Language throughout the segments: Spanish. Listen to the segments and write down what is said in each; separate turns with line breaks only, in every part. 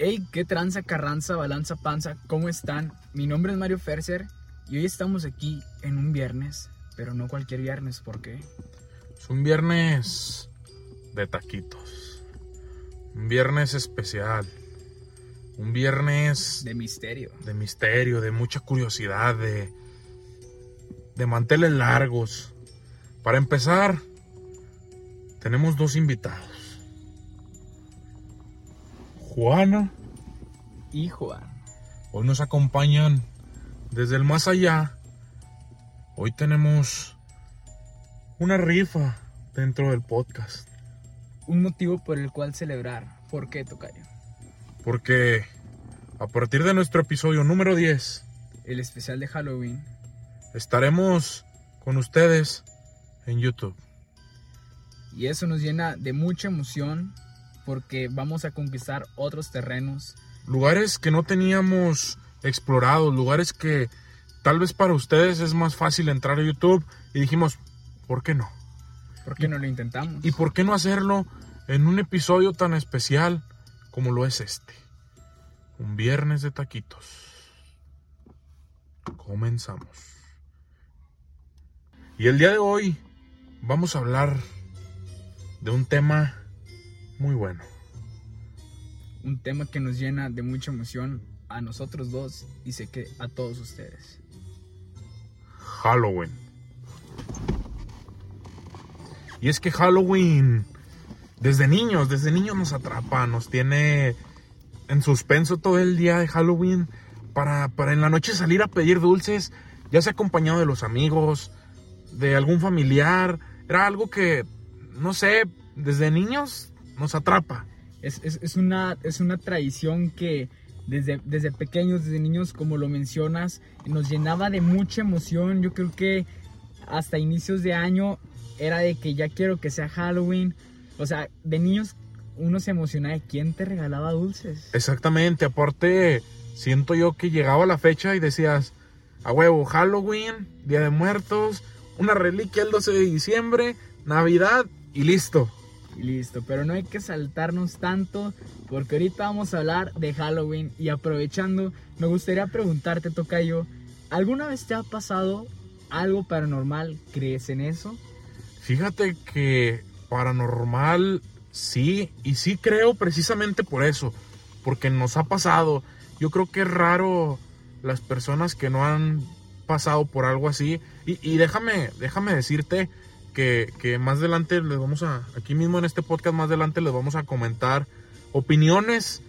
Hey, qué tranza, carranza, balanza, panza, ¿cómo están? Mi nombre es Mario Ferser y hoy estamos aquí en un viernes, pero no cualquier viernes, ¿por qué?
Es un viernes de taquitos. Un viernes especial. Un viernes
De misterio.
de misterio, de mucha curiosidad, de, de manteles largos. Para empezar, tenemos dos invitados. Juana,
Y Juan.
hoy nos acompañan desde el más allá. Hoy tenemos una rifa dentro del podcast.
Un motivo por el cual celebrar. ¿Por qué, Tocayo?
Porque a partir de nuestro episodio número 10
El especial de Halloween.
estaremos con ustedes en YouTube.
Y eso nos llena de mucha emoción porque vamos a conquistar otros terrenos.
Lugares que no teníamos explorados, lugares que tal vez para ustedes es más fácil entrar a YouTube y dijimos, ¿por qué no?
¿Por qué no lo intentamos?
¿Y por qué no hacerlo en un episodio tan especial como lo es este? Un viernes de taquitos. Comenzamos. Y el día de hoy vamos a hablar de un tema muy bueno.
un tema que nos llena de mucha emoción a nosotros dos y sé que a todos ustedes.
Halloween. Y es que Halloween, desde niños, desde niños nos atrapa, nos tiene en suspenso todo el día de Halloween para, para en la noche salir a pedir dulces, ya sea acompañado de los amigos, de algún familiar. Era algo que, no sé, desde niños nos atrapa.
Es, es- es una, es una tradición que desde, desde pequeños, desde niños, como lo mencionas, nos llenaba de mucha emoción. Yo creo que hasta inicios de año era de que ya quiero que sea Halloween. O sea, de niños uno se emocionaba de quién te regalaba dulces.
Exactamente, aparte siento yo que llegaba la fecha y decías, a huevo, Halloween, Día de Muertos, una reliquia el 12 de diciembre, Navidad y listo.
Y listo, pero no hay que saltarnos tanto porque ahorita vamos a hablar de Halloween y aprovechando, me gustaría preguntarte, Tocayo, ¿alguna vez te ha pasado algo paranormal? ¿Crees en eso?
Fíjate que paranormal sí, y sí creo precisamente por eso, porque nos ha pasado. Yo creo que es raro las personas que no han pasado por algo así. Y, y déjame, déjame decirte que, que más adelante les vamos a, aquí mismo en este podcast más adelante les vamos a comentar opiniones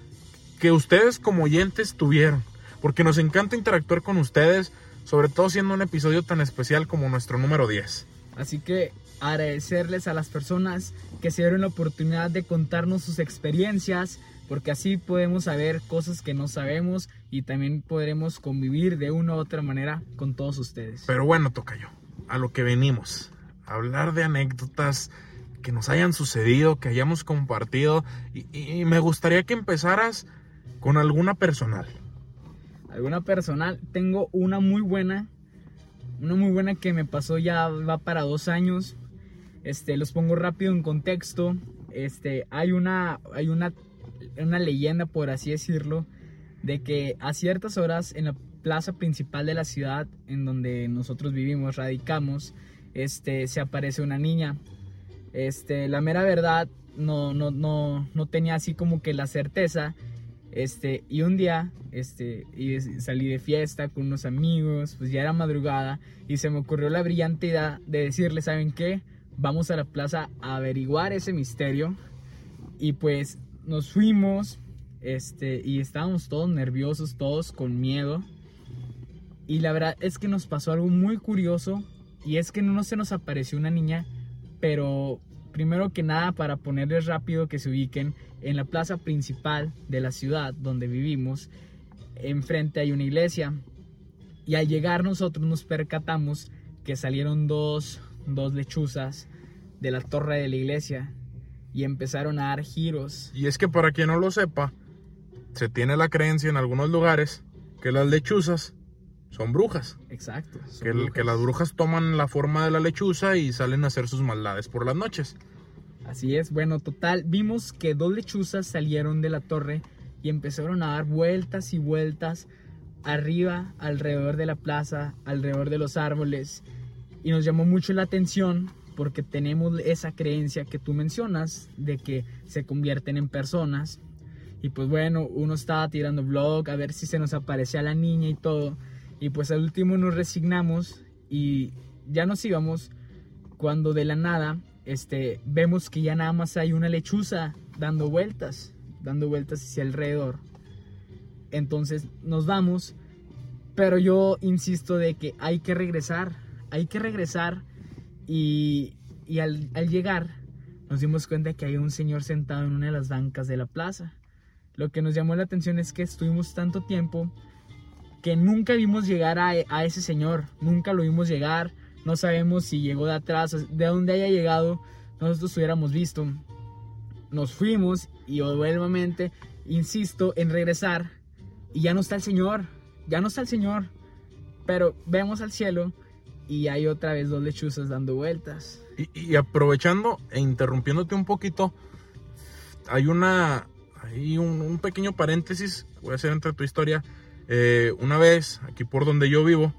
que ustedes como oyentes tuvieron. Porque nos encanta interactuar con ustedes, sobre todo siendo un episodio tan especial como nuestro número 10.
Así que agradecerles a las personas que se dieron la oportunidad de contarnos sus experiencias, porque así podemos saber cosas que no sabemos y también podremos convivir de una u otra manera con todos ustedes.
Pero bueno, Tocayo, a lo que venimos. Hablar de anécdotas que nos hayan sucedido, que hayamos compartido. Y me gustaría que empezaras con alguna personal.
alguna personal, tengo una muy buena, una muy buena que me pasó ya va para dos años. Este, los pongo rápido en contexto. Este, hay una, hay una, una leyenda, por así decirlo, de que a ciertas horas en la plaza principal de la ciudad, en donde nosotros vivimos, radicamos, este, se aparece una niña. Este, la mera verdad, no, no, no, no tenía así como que la certeza. Este, y un día, este, y salí de fiesta con unos amigos, pues ya era madrugada, y se me ocurrió la brillante idea de decirle, ¿saben qué? Vamos a la plaza a averiguar ese misterio. Y pues nos fuimos, este, y estábamos todos nerviosos, todos con miedo. Y la verdad es que nos pasó algo muy curioso, y es que no se nos apareció una niña, pero primero que nada, para ponerles rápido que se ubiquen, en la plaza principal de la ciudad donde vivimos, enfrente hay una iglesia. Y al llegar nosotros nos percatamos que salieron dos, dos lechuzas de la torre de la iglesia y empezaron a dar giros.
Y es que para quien no lo sepa, se tiene la creencia en algunos lugares que las lechuzas son brujas.
Exacto. brujas.
que las brujas toman la forma de la lechuza y salen a hacer sus maldades por las noches.
Así es, bueno, total, vimos que dos lechuzas salieron de la torre y empezaron a dar vueltas y vueltas arriba, alrededor de la plaza, alrededor de los árboles. Y nos llamó mucho la atención porque tenemos esa creencia que tú mencionas de que se convierten en personas. Y pues bueno, uno estaba tirando blog a ver si se nos aparecía la niña y todo. Y pues al último nos resignamos y ya nos íbamos cuando de la nada este, vemos que ya nada más hay una lechuza dando vueltas, dando vueltas hacia alrededor. Entonces nos vamos, pero yo insisto de que hay que regresar, hay que regresar y, y al, al llegar nos dimos cuenta que hay un señor sentado en una de las bancas de la plaza. Lo que nos llamó la atención es que estuvimos tanto tiempo que nunca vimos llegar a, a, ese señor, nunca lo vimos llegar, no sabemos si llegó de atrás, de dónde haya llegado, nosotros hubiéramos visto. Nos fuimos y nuevamente insisto en regresar y ya no está el Señor, ya no está el Señor, pero vemos al cielo y hay otra vez dos lechuzas dando vueltas.
Y, y aprovechando e interrumpiéndote un poquito, hay una, hay un, un, pequeño paréntesis, voy a hacer entre tu historia. Eh, una vez, aquí por donde yo vivo,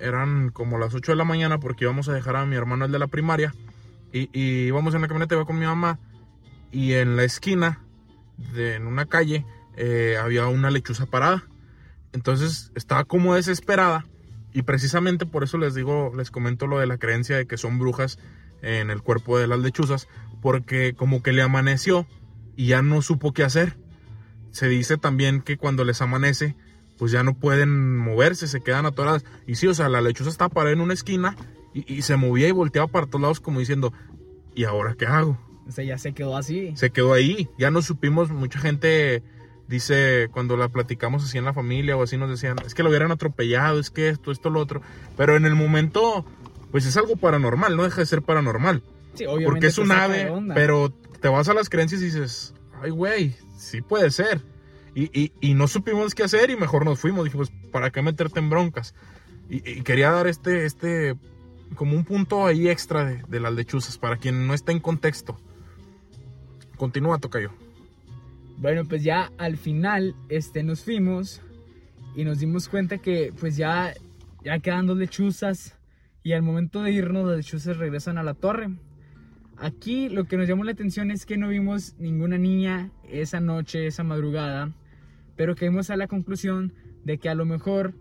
eran como las 8 de la mañana porque íbamos a dejar a mi hermano el de la primaria y, y íbamos en la camioneta, iba con mi mamá y en la esquina, de, en una calle, eh, había una lechuza parada. Entonces estaba como desesperada y precisamente por eso les digo, les comento lo de la creencia de que son brujas en el cuerpo de las lechuzas, porque como que le amaneció y ya no supo qué hacer. Se dice también que cuando les amanece, pues ya no pueden moverse, se quedan atoradas. Y sí, o sea, la lechuza estaba parada en una esquina y, y se movía y volteaba para todos lados como diciendo, ¿y ahora qué hago?
O sea, ya se quedó así.
Se quedó ahí, ya no supimos, mucha gente dice, cuando la platicamos así en la familia o así nos decían, es que lo hubieran atropellado, es que esto, esto, lo otro. Pero en el momento, pues es algo paranormal, no deja de ser paranormal.
Sí, obviamente.
Porque es un ave, pero te vas a las creencias y dices, ay, güey, sí puede ser. Y, y, y, no supimos qué hacer y mejor nos fuimos. Dijimos, ¿para qué meterte en broncas? Y, y quería dar este, este, como un punto ahí extra de, de, las lechuzas, para quien no está en contexto. Continúa, Tocayo.
Bueno, pues ya al final este, nos fuimos y nos dimos cuenta que pues ya, ya quedan dos lechuzas y al momento de irnos las lechuzas regresan a la torre. Aquí lo que nos llamó la atención es que no vimos ninguna niña esa noche, esa madrugada, pero caímos a la conclusión de que a lo mejor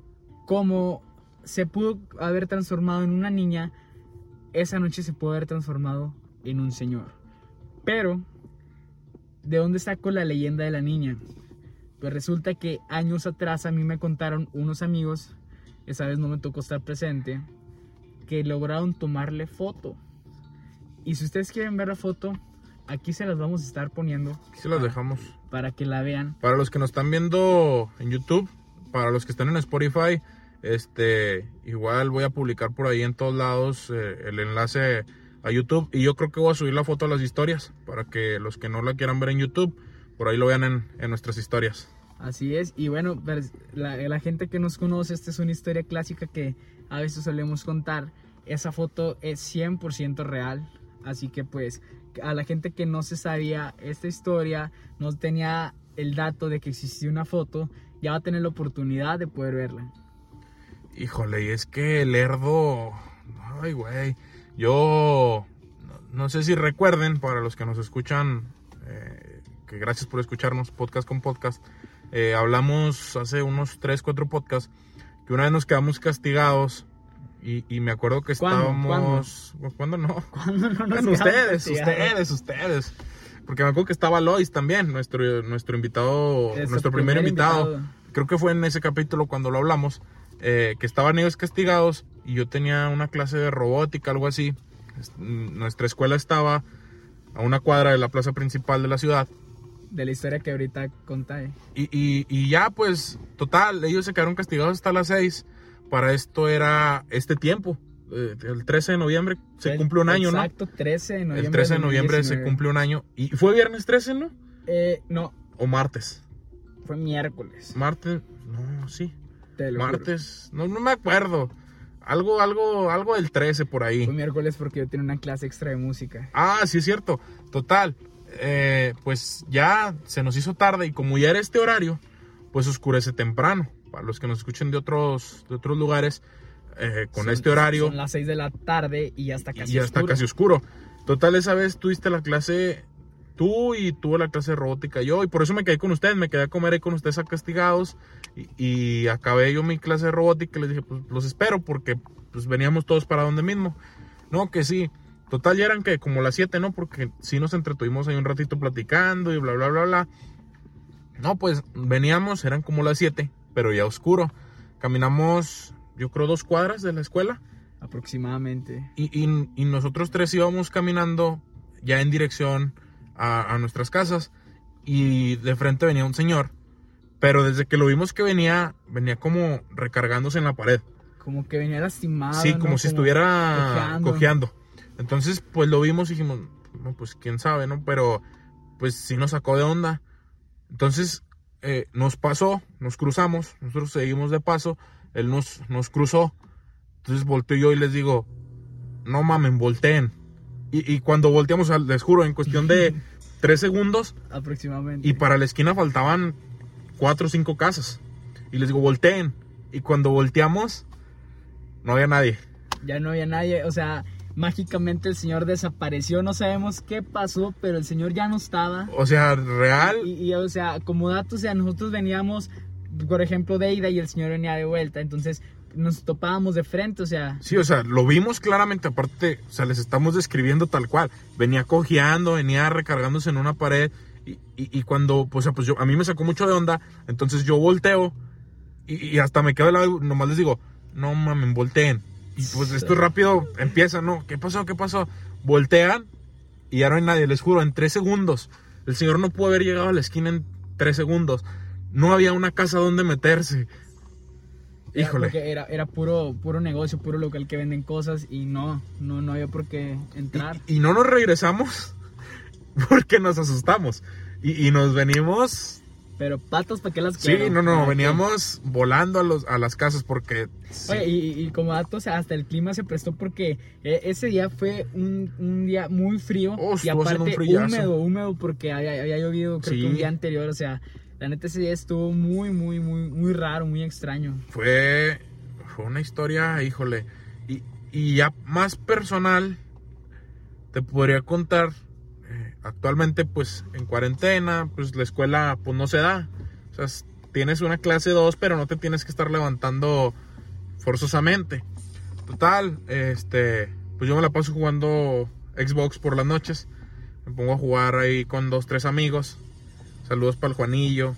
como se pudo haber transformado en una niña, esa noche se pudo haber transformado en un señor. Pero ¿De dónde saco la leyenda de la niña? Pues resulta que años atrás a mí me contaron unos amigos, esa vez no me tocó estar presente, que lograron tomarle foto. Y si ustedes quieren ver la foto, aquí se las vamos a estar poniendo.
Aquí se las dejamos.
Para que la vean.
Para los que nos están viendo en YouTube, para los que están en Spotify, este, igual voy a publicar por ahí en todos lados eh, el enlace a YouTube y yo creo que voy a subir la foto a las historias para que los que no la quieran ver en YouTube por ahí lo vean en, en nuestras historias.
Así es, y bueno, pues, la, la, gente que nos conoce, esta es una historia clásica que a veces solemos contar. Esa foto es 100% real, así que pues a la gente que no se sabía esta historia, no tenía el dato de que existía una foto, ya va a tener la oportunidad de poder verla.
Híjole, y es que el Erdo, ay güey, yo no sé si recuerden, para los que nos escuchan, eh, que gracias por escucharnos podcast con podcast, eh, hablamos hace unos 3, 4 podcasts, que una vez nos quedamos castigados y, y me acuerdo que estábamos...
¿Cuándo?
¿Cuándo no?
¿Cuándo no nos
bueno, ustedes, ustedes, ustedes. Porque me acuerdo que estaba Lois también, nuestro, nuestro invitado,
Es
nuestro primer,
primer
invitado.
invitado.
Creo que fue en ese capítulo cuando lo hablamos, eh, que estaban ellos castigados y yo tenía una clase de robótica, algo así. Es- Nuestra escuela estaba a una cuadra de la plaza principal de la ciudad.
De la historia que ahorita conté.
Y, y- y ya, pues, total, ellos se quedaron castigados hasta las 6. Para esto era este tiempo. eh, el 13 de noviembre se
El-
cumple un año, ¿no?
Exacto, 13 de noviembre.
El 13 de noviembre se
2019.
cumple un año. ¿Y fue viernes 13, no?
Eh, no,
¿O martes?
fue miércoles.
Martes, no, sí.
Te lo juro.
Martes, no, no me acuerdo. Algo, algo, algo del 13 por ahí.
Fue miércoles porque yo tenía una clase extra de música.
Ah, sí es cierto. Total. eh, pues ya se nos hizo tarde y como ya era este horario, pues oscurece temprano. Para los que nos escuchen de otros, de otros lugares, eh, con
Son-
este horario
Son las 6 de la tarde y ya está casi
y ya está
oscuro.
casi oscuro. Total, esa vez tuviste la clase tú y tuve la clase de robótica yo y por eso me quedé con ustedes, me quedé a comer ahí con ustedes a castigados y, y acabé yo mi clase de robótica y les dije, pues los espero porque pues veníamos todos para donde mismo. No, que sí. Total, ya eran que como las 7, ¿no? Porque sí nos entretuvimos ahí un ratito platicando y bla, bla, bla, bla. No, pues veníamos, eran como las 7, pero ya oscuro. Caminamos, yo creo, dos cuadras de la escuela.
Aproximadamente.
Y, y- y nosotros tres íbamos caminando ya en dirección a, a nuestras casas y de frente venía un señor, pero desde que lo vimos que venía, venía como recargándose en la pared.
Como que venía lastimado.
sí,
¿no?
como si estuviera
cojeando.
cojeando. Entonces, pues lo vimos y dijimos, no, pues quién sabe, ¿no? Pero pues sí nos sacó de onda. Entonces, eh, nos pasó, nos cruzamos, nosotros seguimos de paso, él nos, nos cruzó. Entonces volteo yo y les digo, no mamen, volteen. Y, y cuando volteamos, les juro, en cuestión de tres segundos,
Aproximadamente.
y para la esquina faltaban cuatro o cinco casas. Y les digo, volteen. Y cuando volteamos, no había nadie.
Ya no había nadie. O sea, mágicamente el señor desapareció. No sabemos qué pasó, pero el señor ya no estaba.
O sea, real,
Y, y, o sea, como dato, o sea, nosotros veníamos, por ejemplo, de ida y el señor venía de vuelta. Entonces nos topábamos de frente, o sea.
Sí, o sea, lo vimos claramente, aparte, o sea, les estamos describiendo tal cual. Venía cojeando, venía recargándose en una pared y, y- cuando, pues, o sea, pues yo, a mí me sacó mucho de onda, entonces yo volteo y, hasta me quedo de lado, y nomás les digo, no mamen, volteen. Y pues esto rápido empieza, ¿no? ¿Qué pasó? ¿Qué pasó? Voltean y ya no hay nadie, les juro, en tres segundos. El señor no pudo haber llegado a la esquina en tres segundos. No había una casa donde meterse. Híjole.
Era, era puro, puro negocio, puro local que venden cosas y no, no, no había por qué entrar.
Y, y no nos regresamos porque nos asustamos. Y, y nos venimos.
Pero patas, ¿para qué las
Sí,
quiero?
no, no,
¿Para qué?
veníamos volando a, los, a las casas porque. sí,
Oye, y, y como dato, o sea, hasta el clima se prestó porque eh, ese día fue un, un día muy frío
Oh,
y aparte
un
húmedo, húmedo porque había, había llovido creo
Sí.
que un día anterior, o sea, la neta ese día estuvo muy, muy, muy, muy raro, muy extraño.
fue. Fue una historia, híjole. Y, y ya más personal, te podría contar. Actualmente, pues en cuarentena, pues la escuela, pues no se da. O sea, tienes una clase 2, pero no te tienes que estar levantando forzosamente. Total, este, pues yo me la paso jugando Xbox por las noches. Me pongo a jugar ahí con dos, tres amigos. Saludos para el Juanillo,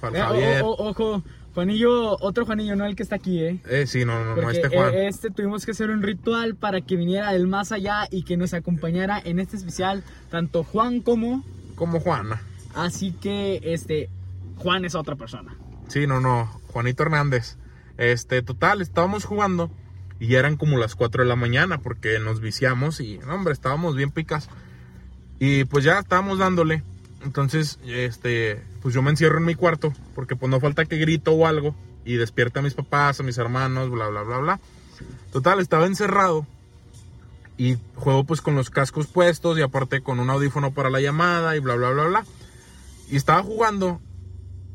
para el
Eh,
Javier.
o- o- ojo, Juanillo, otro Juanillo, no el que está aquí, ¿eh?
Eh, sí, no, no, no, este Juan.
eh, este tuvimos que hacer un ritual para que viniera del más allá y que nos acompañara en este especial, tanto Juan como...
Como Juana.
Así que, este, Juan es otra persona.
Sí, no, no, Juanito Hernández. Este, total, estábamos jugando y ya eran como las 4 de la mañana porque nos viciamos y, no, hombre, estábamos bien picas. Y pues ya estábamos dándole. Entonces, este, pues yo me encierro en mi cuarto porque pues no falta que grito o algo y despierta a mis papás, a mis hermanos, bla, bla, bla, bla. Total, estaba encerrado y juego pues con los cascos puestos y aparte con un audífono para la llamada y bla, bla, bla, bla. Y estaba jugando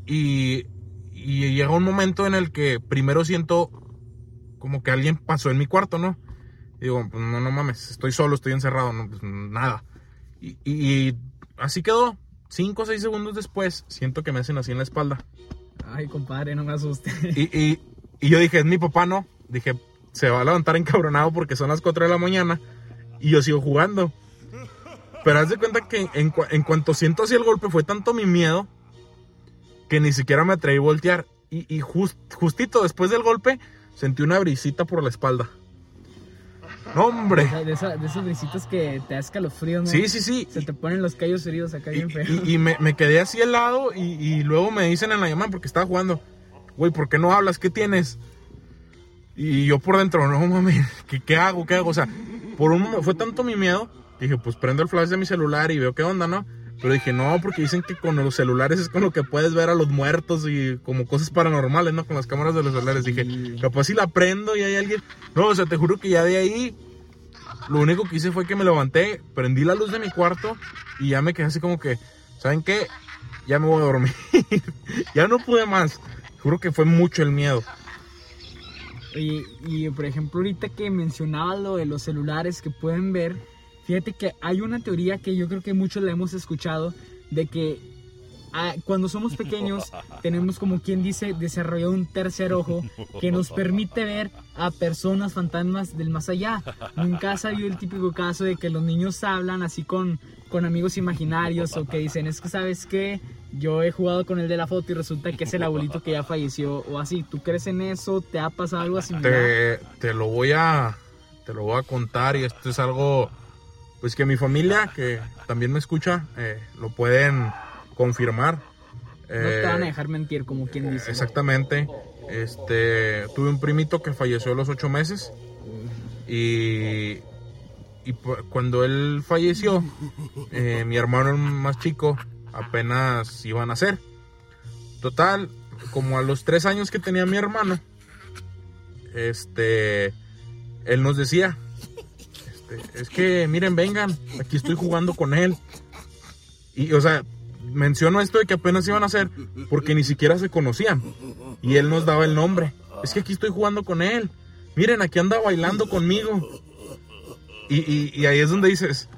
y, y llega un momento en el que primero siento como que alguien pasó en mi cuarto, ¿no? Digo, pues no, no mames, estoy solo, estoy encerrado, no, pues nada. Y así quedó. Cinco o seis segundos después, siento que me hacen así en la espalda.
Ay, compadre, no me asuste.
Y, y- y yo dije, es mi papá, no. Dije, se va a levantar encabronado porque son las 4 de la mañana y yo sigo jugando. Pero haz de cuenta que en, en cuanto siento así el golpe fue tanto mi miedo que ni siquiera me atreví a voltear. Y, y jus- justito después del golpe sentí una brisita por la espalda. No, hombre.
De, esa- de esos brisitos que te da escalofrío, ¿no?
Sí, sí, sí.
Se te ponen los callos heridos acá
Y,
bien feo.
y- y me, me quedé así helado y, y luego me dicen en la llamada porque estaba jugando, güey, ¿por qué no hablas? ¿Qué tienes? Y yo por dentro, no mames, ¿qué, qué hago? ¿Qué hago? O sea, por un momento fue tanto mi miedo, dije, pues prendo el flash de mi celular y veo qué onda, ¿no? Pero dije, no, porque dicen que con los celulares es con lo que puedes ver a los muertos y como cosas paranormales, ¿no? Con las cámaras de los celulares. Dije, capaz si la prendo y hay alguien. No, o sea, te juro que ya de ahí lo único que hice fue que me levanté, prendí la luz de mi cuarto y ya me quedé así como que, ¿saben qué? Ya me voy a dormir. ya no pude más. Juro que fue mucho el miedo.
Y, y por ejemplo, ahorita que mencionaba lo de los celulares que pueden ver, fíjate que hay una teoría que yo creo que muchos la hemos escuchado, de que ah, cuando somos pequeños tenemos como quien dice desarrollado un tercer ojo que nos permite ver a personas fantasmas del más allá. Nunca ha salido el típico caso de que los niños hablan así con, con amigos imaginarios o que dicen es que sabes qué, yo he jugado con el de la foto y resulta que es el abuelito que ya falleció o así. ¿Tú crees en eso? ¿Te ha pasado algo así?
Te, te lo voy a te lo voy a contar y esto es algo pues que mi familia que también me escucha eh, lo pueden confirmar.
no te van a dejar mentir como quien dice.
Exactamente. Este tuve un primito que falleció a los ocho meses y y cuando él falleció, eh, mi hermano más chico apenas iba a nacer. Total, como a los tres años que tenía mi hermano, este, él nos decía, es que miren, vengan, aquí estoy jugando con él. Y, o sea, menciono esto de que apenas iban a nacer porque ni siquiera se conocían. Y él nos daba el nombre. Es que aquí estoy jugando con él. Miren, aquí anda bailando conmigo. Y, y ahí es donde dices,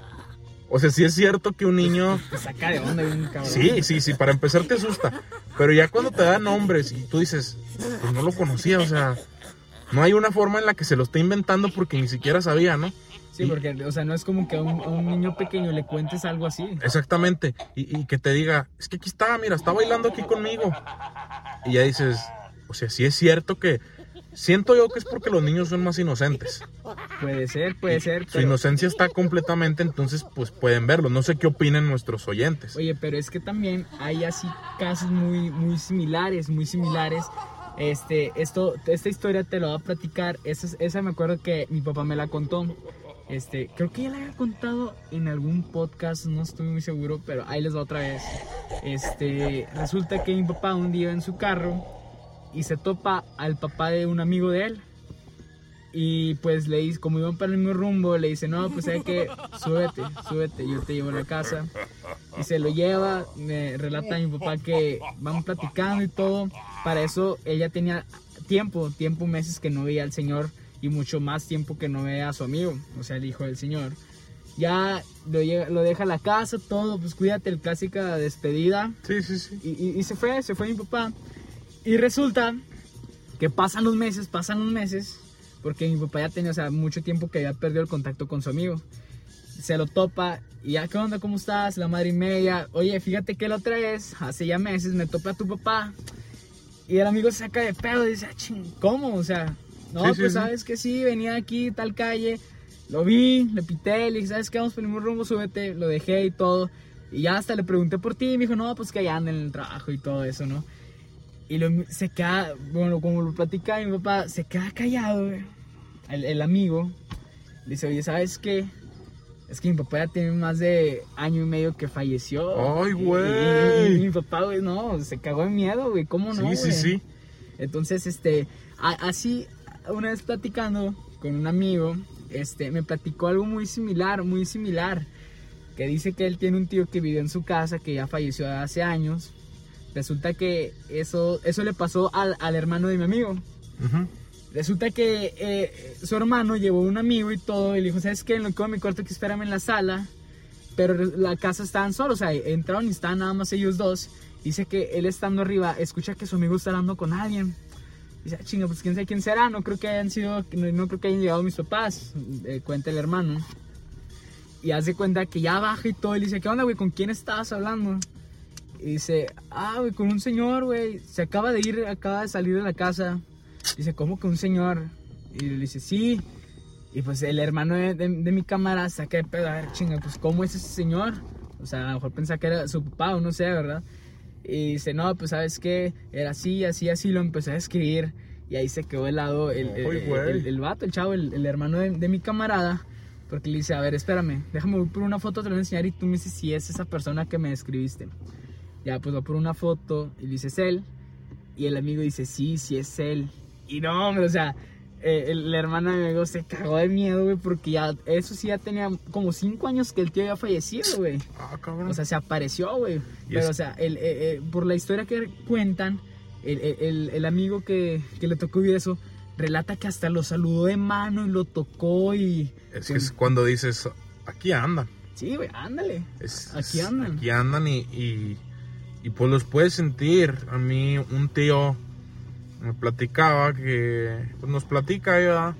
o sea, sí es cierto que un niño.
Te saca de onda un cabrón.
Sí, sí, sí, para empezar te asusta. Pero ya cuando te dan nombres y tú dices, pues no lo conocía, o sea, no hay una forma en la que se lo esté inventando porque ni siquiera sabía, ¿no?
Sí, porque, o sea, no es como que a un, niño pequeño le cuentes algo así.
Exactamente. Y, y, que te diga, es que aquí está, mira, está bailando aquí conmigo. Y ya dices, o sea, sí es cierto que Siento yo que es porque los niños son más inocentes.
Puede ser, puede ser.
Su inocencia está completamente, entonces pues pueden verlo. No sé qué opinen nuestros oyentes.
Oye, pero es que también hay así casos muy, muy similares, muy similares. Este, esto, esta historia te lo voy a platicar. Esa, esa me acuerdo que mi papá me la contó. Este, creo que ya la había contado en algún podcast, no estoy muy seguro, pero ahí les va otra vez. Este, resulta que mi papá un día en su carro y se topa al papá de un amigo de él. Y pues le dice, como iban para el mismo rumbo, le dice, no, pues hay que, súbete, súbete, yo te llevo a la casa. Y se lo lleva, me relata a mi papá que van platicando y todo. Para eso ella tenía tiempo, tiempo, meses que no veía al Señor y mucho más tiempo que no veía a su amigo, o sea, el hijo del Señor. Ya lo, lo deja a la casa, todo, pues cuídate, el clásica despedida.
Sí, sí, sí.
Y, y se fue, se fue mi papá. Y resulta que pasan los meses, pasan los meses, porque mi papá ya tenía, o sea, mucho tiempo que había perdido el contacto con su amigo. Se lo topa y ya, ¿qué onda? ¿Cómo estás? La madre y media. Oye, fíjate que la otra vez, hace ya meses, me topa a tu papá. Y el amigo se saca de pedo y dice, ah, ¿cómo? O sea, no, pues sabes que sí, venía aquí, tal calle. Lo vi, le pité, le dije, ¿sabes qué? Vamos por el mismo rumbo, súbete. Lo dejé y todo. Y ya hasta le pregunté por ti y me dijo, no, pues que allá anda en el trabajo y todo eso, ¿no? Y lo, se queda, bueno, como lo platica mi papá, se queda callado, el, el, amigo. Le dice, oye, ¿sabes qué? Es que mi papá ya tiene más de año y medio que falleció.
¡Ay, güey!
Y, mi papá, güey, no, se cagó de miedo, güey, ¿cómo no?
Sí, sí, sí.
Entonces, este, así, una vez platicando con un amigo, este, me platicó algo muy similar, muy similar. Que dice que él tiene un tío que vive en su casa, que ya falleció hace años Resulta que eso, eso le pasó al, al hermano de mi amigo. Resulta que eh, su hermano llevó un amigo y todo, y le dijo, ¿sabes qué? En lo que mi cuarto que espérame en la sala. Pero la casa estaban solos, o sea, entraron y estaban nada más ellos dos. Dice que él estando arriba, escucha que su amigo está hablando con alguien. Dice, chinga, pues quién sabe quién será, no creo que hayan sido, no, creo que hayan llegado mis papás, eh, cuenta el hermano. Y hace cuenta que ya baja y todo, y dice, ¿qué onda, güey? ¿Con quién estabas hablando? Y dice, ah, güey, con un señor, güey. Se acaba de ir, acaba de salir de la casa. Dice, ¿cómo que un señor? Y le dice, sí. Y pues el hermano de, mi cámara saca de pedo, a ver, chinga, pues ¿cómo es ese señor? O sea, a lo mejor pensaba que era su papá o no sé, ¿verdad? Y dice, no, pues sabes qué, era así, así, así, lo empecé a escribir. Y ahí se quedó helado el, el, el, el, vato, el chavo, el, hermano de, de, mi camarada. Porque le dice, a ver, espérame, déjame ir por una foto, te lo voy a enseñar y tú me dices si es esa persona que me escribiste. Ya, pues va por una foto y dice, ¿es él? Y el amigo dice, sí, sí es él. Y no, o sea, eh, el- la hermana de mi amigo se cagó de miedo, güey, porque ya, eso sí ya tenía como cinco años que el tío había fallecido, güey.
Ah, cabrón.
O sea, se apareció, güey. Pero,
es-
o sea, el, eh, eh, por la historia que cuentan, el, el- amigo que, que le tocó vivir eso, relata que hasta lo saludó de mano y lo tocó y...
es que es cuando dices, aquí andan.
Sí, güey, ándale.
Es-
Aquí andan.
Aquí andan y, y, y, pues los puedes sentir. A mí un tío me platicaba que, pues nos platica ¿verdad?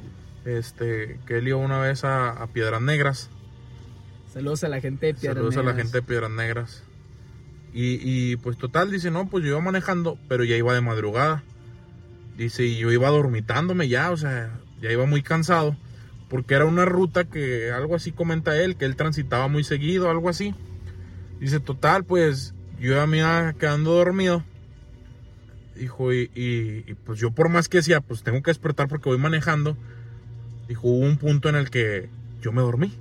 este, que él iba una vez a, a Piedras Negras.
Saludos a la gente de Piedras
Saludos a la
Negras.
gente de Piedras Negras. Y, y, pues total, dice, no, pues yo iba manejando, pero ya iba de madrugada. Dice, y yo iba dormitándome ya, o sea, ya iba muy cansado. Porque era una ruta que algo así comenta él, que él transitaba muy seguido, algo así. Dice, total, pues yo ya me iba quedando dormido. Dijo, y, y- y, pues yo por más que decía, pues tengo que despertar porque voy manejando. Dijo, hubo un punto en el que yo me dormí.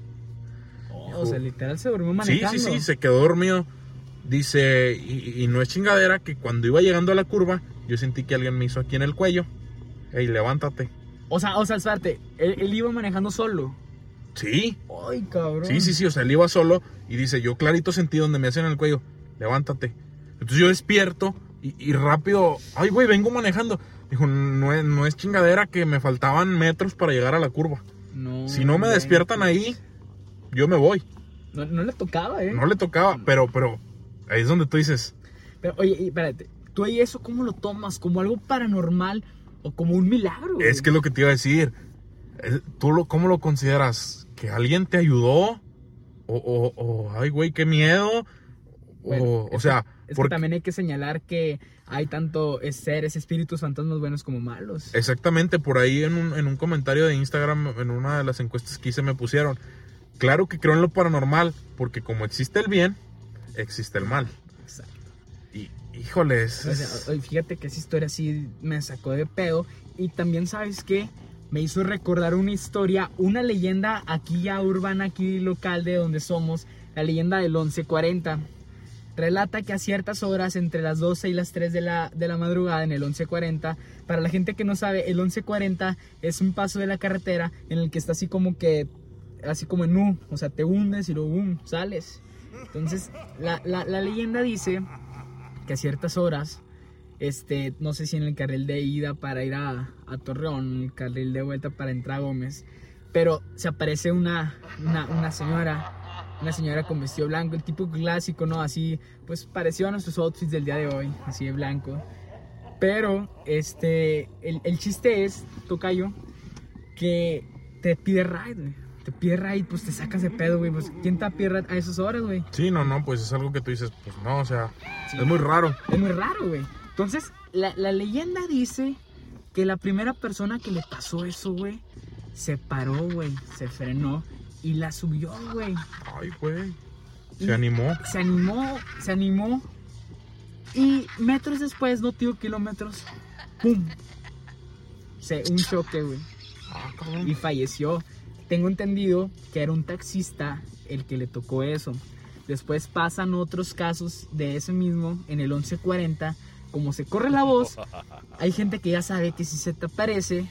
Oh, o sea, literal se durmió
Sí,
manejando.
sí, sí, se quedó dormido. Dice, y, y no es chingadera que cuando iba llegando a la curva, yo sentí que alguien me hizo aquí en el cuello. Ey, levántate.
O sea, o sea, espérate, él, él iba manejando solo.
Sí,
Ay, cabrón.
sí, sí, sí, o sea, él iba solo y dice, yo clarito sentí donde me hacen en el cuello, levántate. Entonces yo despierto y, y rápido, ay, güey, vengo manejando. Dijo, no es, no es chingadera que me faltaban metros para llegar a la curva.
No,
Si no me
güey.
despiertan ahí, yo me voy.
No, no le tocaba, ¿eh?
No le tocaba, pero, pero, ahí es donde tú dices,
Pero, oye, espérate, ¿tú ahí eso cómo lo tomas? ¿Como algo paranormal o como un milagro? güey?
Es que es lo que te iba a decir. Eh, ¿Tú lo, cómo lo consideras? ¿Que alguien te ayudó? O, o, o, ay, güey, qué miedo.
Bueno,
o, o sea,
Es que también hay que señalar que hay tanto seres, espíritus, fantasmas buenos como malos.
exactamente, por ahí en un, en un comentario de Instagram, en una de las encuestas que hice, me pusieron. Claro que creo en lo paranormal, porque como existe el bien, existe el mal.
Exacto.
Y, híjoles.
O sea, oye, fíjate que esa historia sí me sacó de pedo. Y también, ¿sabes qué? Me hizo recordar una historia, una leyenda aquí ya urbana, aquí local de donde somos, la leyenda del 1140. Relata que a ciertas horas, entre las 12 y las 3 de la, de la madrugada, en el 1140, para la gente que no sabe, el 1140 es un paso de la carretera en el que está así como que, así como en U, o sea, te hundes y luego boom, sales. Entonces, la, la, la leyenda dice que a ciertas horas, este, no sé si en el carril de ida para ir a, a Torreón, en el carril de vuelta para entrar a Gómez, pero se aparece una, una, una señora, una señora con vestido blanco, el tipo clásico, ¿no? Así, pues parecido a nuestros outfits del día de hoy, así de blanco. Pero, este, el, el chiste es, Tocayo, que te pide ride, güey. Te pide ride, pues te sacas de pedo, güey. Pues, ¿quién te pide ride a esas horas, güey?
Sí, no, no, pues es algo que tú dices, pues no, o sea,
Sí.
es muy raro.
Es muy raro, güey. Entonces, la, la leyenda dice que la primera persona que le pasó eso, güey, se paró, güey, se frenó y la subió, güey.
Ay, güey.
Y
Se animó.
Se animó, se animó. Y metros después, no tío kilómetros, ¡pum! Se, un choque, güey.
Ah.
Y falleció. Tengo entendido que era un taxista el que le tocó eso. Después pasan otros casos de ese mismo en el 1140. Como se corre la voz, hay gente que ya sabe que si se te aparece,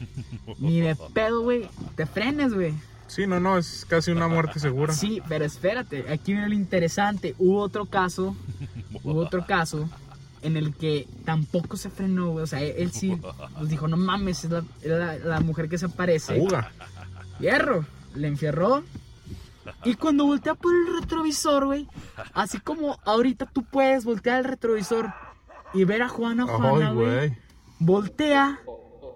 ni de pedo, güey, te frenes, güey.
Sí, no, no, es casi una muerte segura.
Sí, pero espérate, aquí viene lo interesante. Hubo otro caso, hubo otro caso en el que tampoco se frenó, güey. O sea, él, sí pues dijo, no mames, es la, la- la mujer que se aparece.
Fuga.
Hierro, le enfierró. Y cuando voltea por el retrovisor, güey, así como ahorita tú puedes voltear el retrovisor y ver a Juana Juana, güey. voltea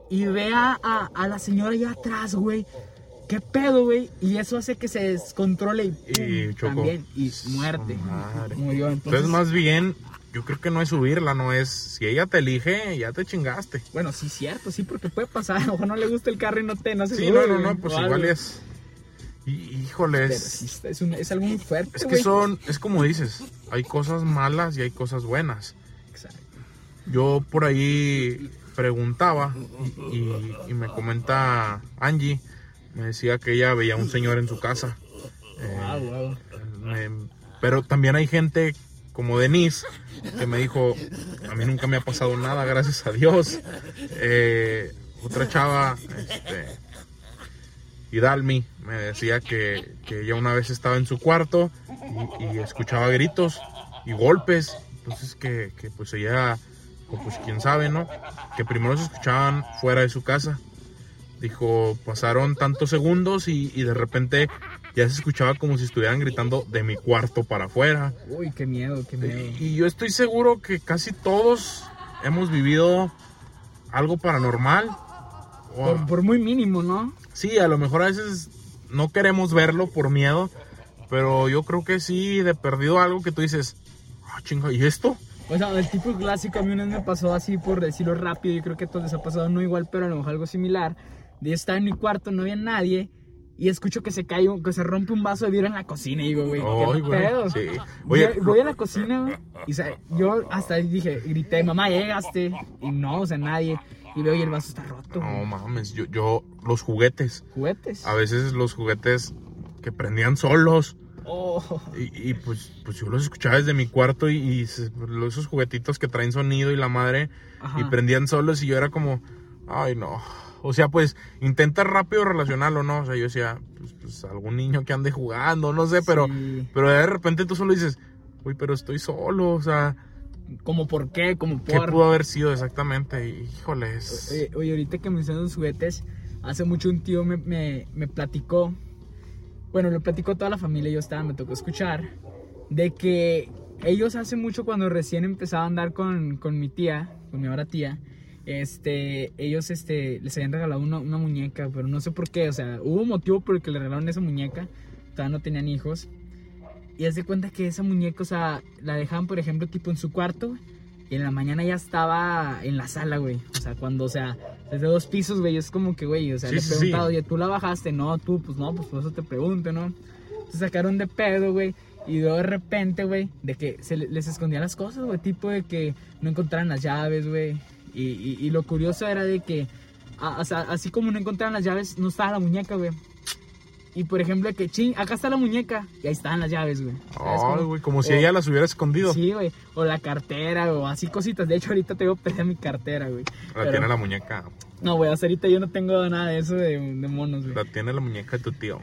y ve a, a- a la señora allá atrás, güey. ¿Qué pedo, güey? Y eso hace que se descontrole y, pum,
Y chocó.
también. Y muerte.
Madre.
Murió. Entonces,
Entonces, más bien, yo creo que no es subirla, no es. Si ella te elige, ya te chingaste.
Bueno, sí, cierto, sí, porque puede pasar. A lo mejor no le gusta el carro y no te no se
Sí,
sube,
no, no, no, pues
o
igual
algo.
es.
Pero
Híjoles.
es, un- es algo muy fuerte.
Es que son, es como dices, hay cosas malas y hay cosas buenas.
Exacto.
Yo por ahí preguntaba y, y- y me comenta Angie, me decía que ella veía un señor en su casa. Eh, me- pero también hay gente como Denise que me dijo, a mí nunca me ha pasado nada, gracias a Dios. Eh, otra chava, este, Hidalmi, me decía que, que ella una vez estaba en su cuarto y, escuchaba gritos y golpes. Entonces que, que pues ella, pues quién sabe, ¿no? Que primero se escuchaban fuera de su casa. Dijo, pasaron tantos segundos y, y de repente ya se escuchaba como si estuvieran gritando de mi cuarto para afuera.
Uy, qué miedo, qué miedo.
Y yo estoy seguro que casi todos hemos vivido algo paranormal. O-
Por, por muy mínimo, ¿no?
Sí, a lo mejor a veces no queremos verlo por miedo, pero yo creo que sí, de perdido algo que tú dices, ah, chinga, ¿y esto?
O sea, el tipo clásico a mí una vez me pasó así por decirlo rápido, yo creo que a todos les ha pasado no igual, pero a lo mejor algo similar. Yo estaba en mi cuarto, no había nadie, y escucho que se cae, que se rompe un vaso de vidrio en la cocina, y digo, güey, ¿qué
güey,
pedo?
sí.
Voy, a- voy a la cocina, güey, y yo hasta dije, grité, mamá, llegaste, y no, o sea, nadie, y veo y el vaso está roto,
No
güey.
mames, yo, yo, los juguetes,
juguetes.
a veces los juguetes que prendían solos,
Oh,
y, y, pues, pues yo los escuchaba desde mi cuarto y, y esos juguetitos que traen sonido y la madre,
ajá.
y prendían solos y yo era como, ay no. O sea, pues intenta rápido relacionarlo, ¿no? O sea, yo decía, pues, pues, algún niño que ande jugando, no sé, pero,
Sí.
pero de repente tú solo dices, uy, pero estoy solo, o sea,
Como por qué,
¿qué
por...
pudo haber sido exactamente? Híjole, es-
Oye, oye, ahorita que mencionas los juguetes, hace mucho un tío me, me, me platicó, bueno, lo platicó toda la familia, yo estaba, me tocó escuchar, de que ellos hace mucho cuando recién empezaba a andar con, con mi tía, con mi ahora tía, este, ellos este, les habían regalado una, una muñeca, pero no sé por qué, o sea, hubo un motivo por el que le regalaron esa muñeca, todavía no tenían hijos, y haz de cuenta que esa muñeca, o sea, la dejaban, por ejemplo, tipo en su cuarto, y en la mañana ya estaba en la sala, güey. O sea, cuando, o sea, desde dos pisos, güey, es como que, güey, o sea,
Sí,
le
sí,
preguntaba,
sí.
oye, ¿tú la bajaste? No, tú, pues no, pues por eso te pregunto, ¿no? Se sacaron de pedo, güey. Y de repente, güey, de que se le- les escondían las cosas, güey, tipo de que no encontraran las llaves, güey. Y, y- y lo curioso era de que, a- o sea, así como no encontraban las llaves, no estaba la muñeca, güey. Y por ejemplo, que, ching, acá está la muñeca. Y ahí estaban las llaves, güey. ¿Sabes
Ay,
cómo?
güey, como si
O-
ella las hubiera escondido.
Sí, güey. O la cartera, o así cositas. De hecho, ahorita tengo pelea mi cartera, güey.
La
Pero-
tiene la muñeca.
No, güey, hasta ahorita yo no tengo nada de eso de, de monos, güey.
La tiene la muñeca de tu tío.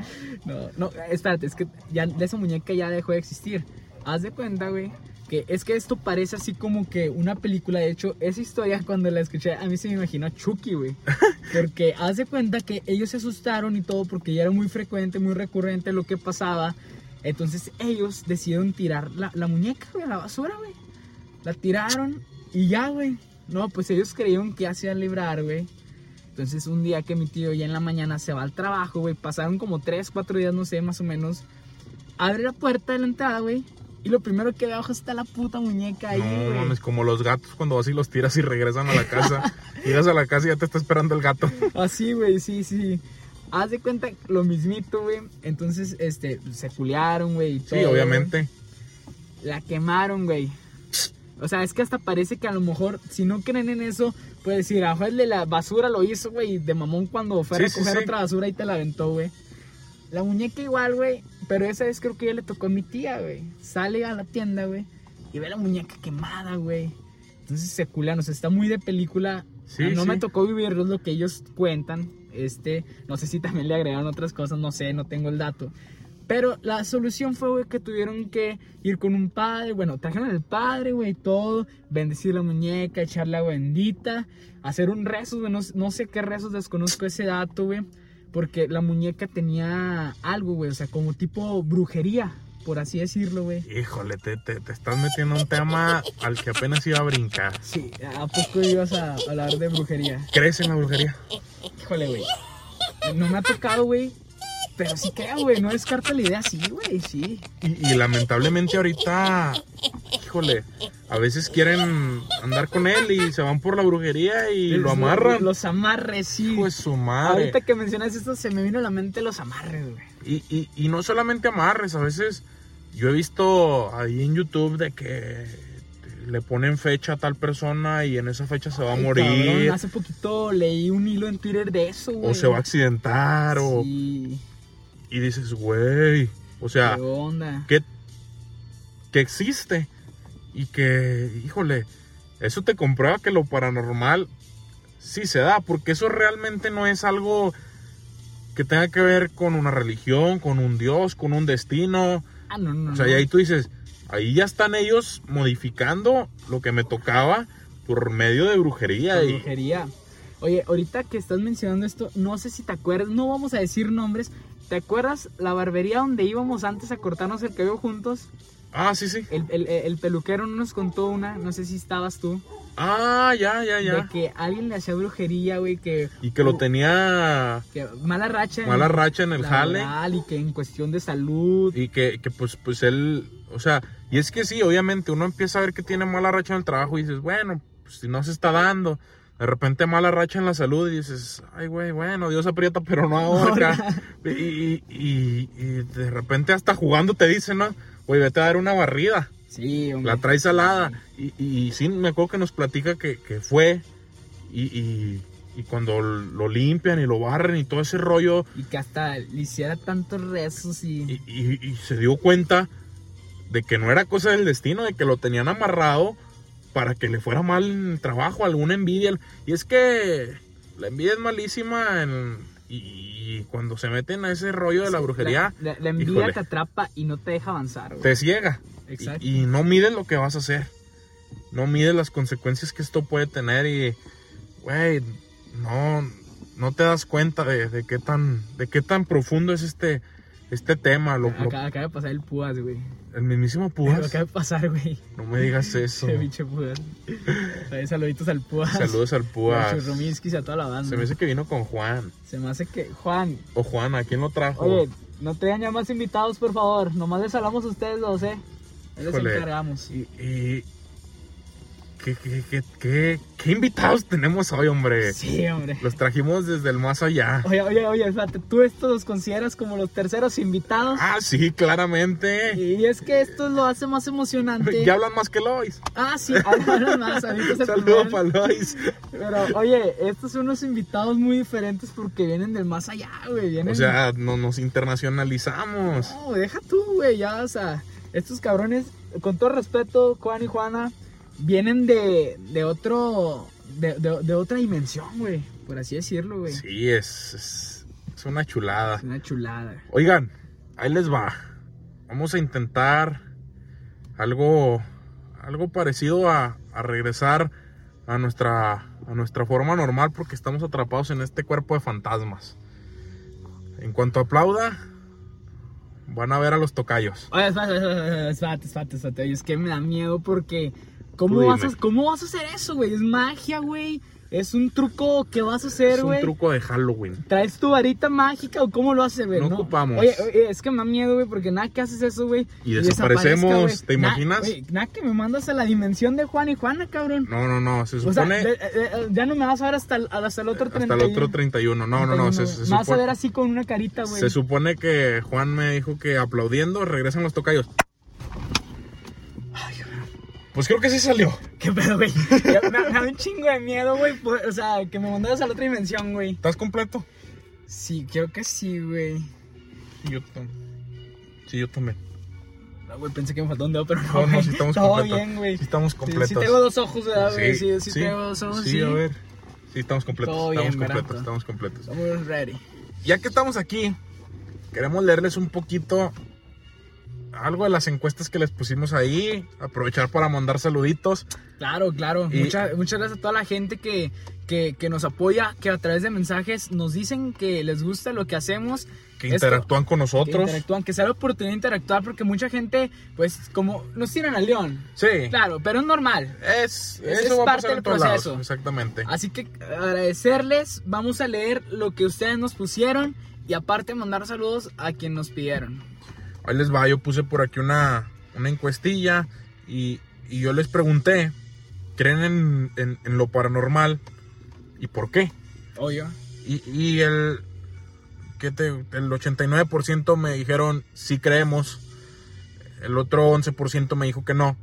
No, no, espérate, es que ya esa muñeca ya dejó de existir. Haz de cuenta, güey, que es que esto parece así como que una película. De hecho, esa historia cuando la escuché, a mí se me imaginó Chucky, güey. Porque haz de cuenta que ellos se asustaron y todo porque ya era muy frecuente, muy recurrente lo que pasaba. Entonces ellos decidieron tirar la, la muñeca, güey, a la basura, güey. La tiraron y ya, güey. No, pues ellos creyeron que a librar, güey. Entonces un día que mi tío ya en la mañana se va al trabajo, güey, pasaron como 3, 4 días, no sé, más o menos. Abre la puerta de la entrada, güey. Y lo primero que ve abajo está la puta muñeca ahí,
no
güey.
mames, como los gatos cuando vas y los tiras y regresan a la casa. Llegas a la casa y ya te está esperando el gato.
Así, güey, sí, sí. Haz de cuenta lo mismito, güey. Entonces, este, se culiaron, güey. y
Sí,
todo,
obviamente.
güey. La quemaron, güey. O sea, es que hasta parece que a lo mejor, si no creen en eso, puede decir, a el de la basura lo hizo, güey, de mamón cuando fue a
Sí, sí,
recoger
sí.
otra basura y te la aventó, güey. La muñeca igual, güey, pero esa vez creo que ya le tocó a mi tía, güey. Sale a la tienda, güey, y ve la muñeca quemada, güey. Entonces se culan, o sea, está muy de película.
Sí,
no
sí.
me tocó vivirlo, es lo que ellos cuentan. Este, no sé si también le agregaron otras cosas, no sé, no tengo el dato. Pero la solución fue, güey, que tuvieron que ir con un padre, bueno, trajeron al padre, güey, todo, bendecir la muñeca, echarle agua bendita, hacer un rezo, güey, no, no sé qué rezos, desconozco ese dato, güey, porque la muñeca tenía algo, güey, o sea, como tipo brujería, por así decirlo, güey.
Híjole, te, te, te estás metiendo en un tema al que apenas iba a brincar.
Sí, ¿a poco ibas a hablar de brujería?
¿Crees en la brujería?
Híjole, güey. No me ha tocado, güey. Pero sí creo, güey. No descarto la idea, sí, güey, sí.
Y, y lamentablemente ahorita, híjole, a veces quieren andar con él y se van por la brujería y lo amarran.
Los amarres, sí.
Pues su madre.
Ahorita que mencionas esto, se me vino a la mente los amarres, güey.
Y, y, y no solamente amarres, a veces yo he visto ahí en YouTube de que le ponen fecha a tal persona y en esa fecha se va a morir
cabrón, hace poquito leí un hilo en Twitter de eso, güey.
o se va a accidentar o
Sí,
y dices, güey, o sea,
qué onda.
que, que existe y que, híjole, eso te comprueba que lo paranormal sí se da, porque eso realmente no es algo que tenga que ver con una religión, con un Dios, con un destino.
Ah, no, no.
O sea,
no.
y ahí tú dices, ahí ya están ellos modificando lo que me tocaba por medio de brujería. Y,
brujería. Oye, ahorita que estás mencionando esto, no sé si te acuerdas, no vamos a decir nombres. ¿Te acuerdas la barbería donde íbamos antes a cortarnos el cabello juntos?
ah, sí, sí.
El, el- el peluquero nos contó una, no sé si estabas tú,
Ah, ya, ya,
de
ya.
que alguien le hacía brujería, güey, que,
Y que lo tenía
que mala racha. en-
mala racha en el jale.
Y que en cuestión de salud.
Y que, que, pues, pues él, o sea, y es que sí, obviamente uno empieza a ver que tiene mala racha en el trabajo y dices, bueno, pues si no se está dando, de repente mala racha en la salud y dices, ay, güey, bueno, Dios aprieta pero no ahorca. y, y, y- y de repente hasta jugando te dicen, ¿no? Güey, vete a dar una barrida,
Sí, hombre.
la traes salada. Y, y, sí, me acuerdo que nos platica que, que fue y, cuando lo limpian y lo barren y todo ese rollo,
Y que hasta le hiciera tantos rezos y-
y se dio cuenta de que no era cosa del destino, de que lo tenían amarrado para que le fuera mal el trabajo, alguna envidia. Y es que la envidia es malísima en- y, y cuando se meten a ese rollo de la brujería,
La, la- la envidia
híjole.
te atrapa y no te deja avanzar, güey.
te ciega.
Exacto.
Y, y no mides lo que vas a hacer. No mides las consecuencias que esto puede tener y, güey, no, no te das cuenta de, de qué tan, de qué tan profundo es este, este tema. Lo, lo-
Acaba, de pasar el púas, güey.
el mismísimo
Lo
Púas.
acaba de pasar, güey.
No me digas eso.
Ese bicho púas. Saluditos al púas.
Saludos al
A
Púas.
Churrumiskis y a toda la banda.
Se me dice que vino con Juan.
Se me hace que... Juan,
O Juana, ¿quién lo trajo?
oye, no traigan ya más invitados, por favor. Nomás les hablamos a ustedes dos, ¿eh? Les encargamos.
Y, y- ¿qué, qué, qué, qué- qué invitados tenemos hoy, hombre?
Sí, hombre.
Los trajimos desde el más allá.
Oye, oye, oye, espérate, ¿tú estos los consideras como los terceros invitados?
Ah, sí, claramente.
Y es que esto lo hace más emocionante.
Ya hablan más que Lois.
Ah, sí, hablan más.
Saludos para Lois.
Pero, oye, estos son unos invitados muy diferentes porque vienen del más allá, güey. Vienen...
O sea, no, nos internacionalizamos.
No, deja tú, güey, ya, o sea, estos cabrones, con todo respeto, Juan y Juana, vienen de, de otro, de, de- de otra dimensión, güey, por así decirlo, güey.
Sí, es, es, es una chulada.
Es una chulada.
Oigan, ahí les va. Vamos a intentar algo, algo parecido a, a regresar a nuestra, a nuestra forma normal porque estamos atrapados en este cuerpo de fantasmas. En cuanto aplauda, van a ver a los tocayos.
Oye, espérate, espérate, espérate, es que me da miedo porque, ¿cómo, vas a. ¿cómo vas a hacer eso, güey? Es magia, güey, es un truco que vas a hacer,
Es un
güey.
truco de Halloween.
¿Traes tu varita mágica o cómo lo haces, güey?
No ocupamos.
Oye, oye, es que me da miedo, güey, porque nada que haces eso, güey.
Y desaparecemos, ¿te
Na-
imaginas?
güey, Nada que me mandas a la dimensión de Juan y Juana, cabrón.
No, no, no, se
o sea,
supone
de- ya no me vas a ver hasta el, hasta el otro
hasta
31.
el otro 31. No, no, no, se, se
Me vas a
supone-
ver así con una carita, güey.
Se supone que Juan me dijo que aplaudiendo regresan los tocayos. Pues creo que sí salió.
¿Qué pedo, güey? Me, me da un chingo de miedo, güey. O sea, que me mandaras a la otra dimensión, güey.
¿Estás completo?
Sí, creo que sí, güey.
Yo también. Sí, yo también.
No, güey, pensé que me faltó un dedo, pero no.
No, no, sí estamos
Todo
completos.
bien, güey.
Sí estamos
Sí,
completos.
sí tengo dos ojos, ¿verdad, güey? Sí, sí,
sí,
tengo dos ojos,
sí,
sí.
a ver. Sí, estamos completos.
Todo
estamos
bien,
completos, estamos completos.
Estamos ready.
Ya que estamos aquí, queremos leerles un poquito algo de las encuestas que les pusimos ahí. Aprovechar para mandar saluditos.
Claro, claro.
Y-
Mucha- muchas gracias a toda la gente que, que, que nos apoya, que a través de mensajes nos dicen que les gusta lo que hacemos.
Que
Esto-
interactúan con
Que
nosotros.
interactúan, que sea la oportunidad de interactuar, porque mucha gente, pues, como nos tiran al león.
Sí.
Claro, pero es normal.
Es,
Es-
eso
es
va
parte del
todos lados.
proceso.
Exactamente.
Así que agradecerles, vamos a leer lo que ustedes nos pusieron y aparte mandar saludos a quien nos pidieron.
Ahí les va, yo puse por aquí una, una encuestilla y, y yo les pregunté, ¿creen en, en- en lo paranormal y por qué?
Oye,
Y, y el, ¿qué te- el 89% me dijeron sí creemos, el otro 11% me dijo que no.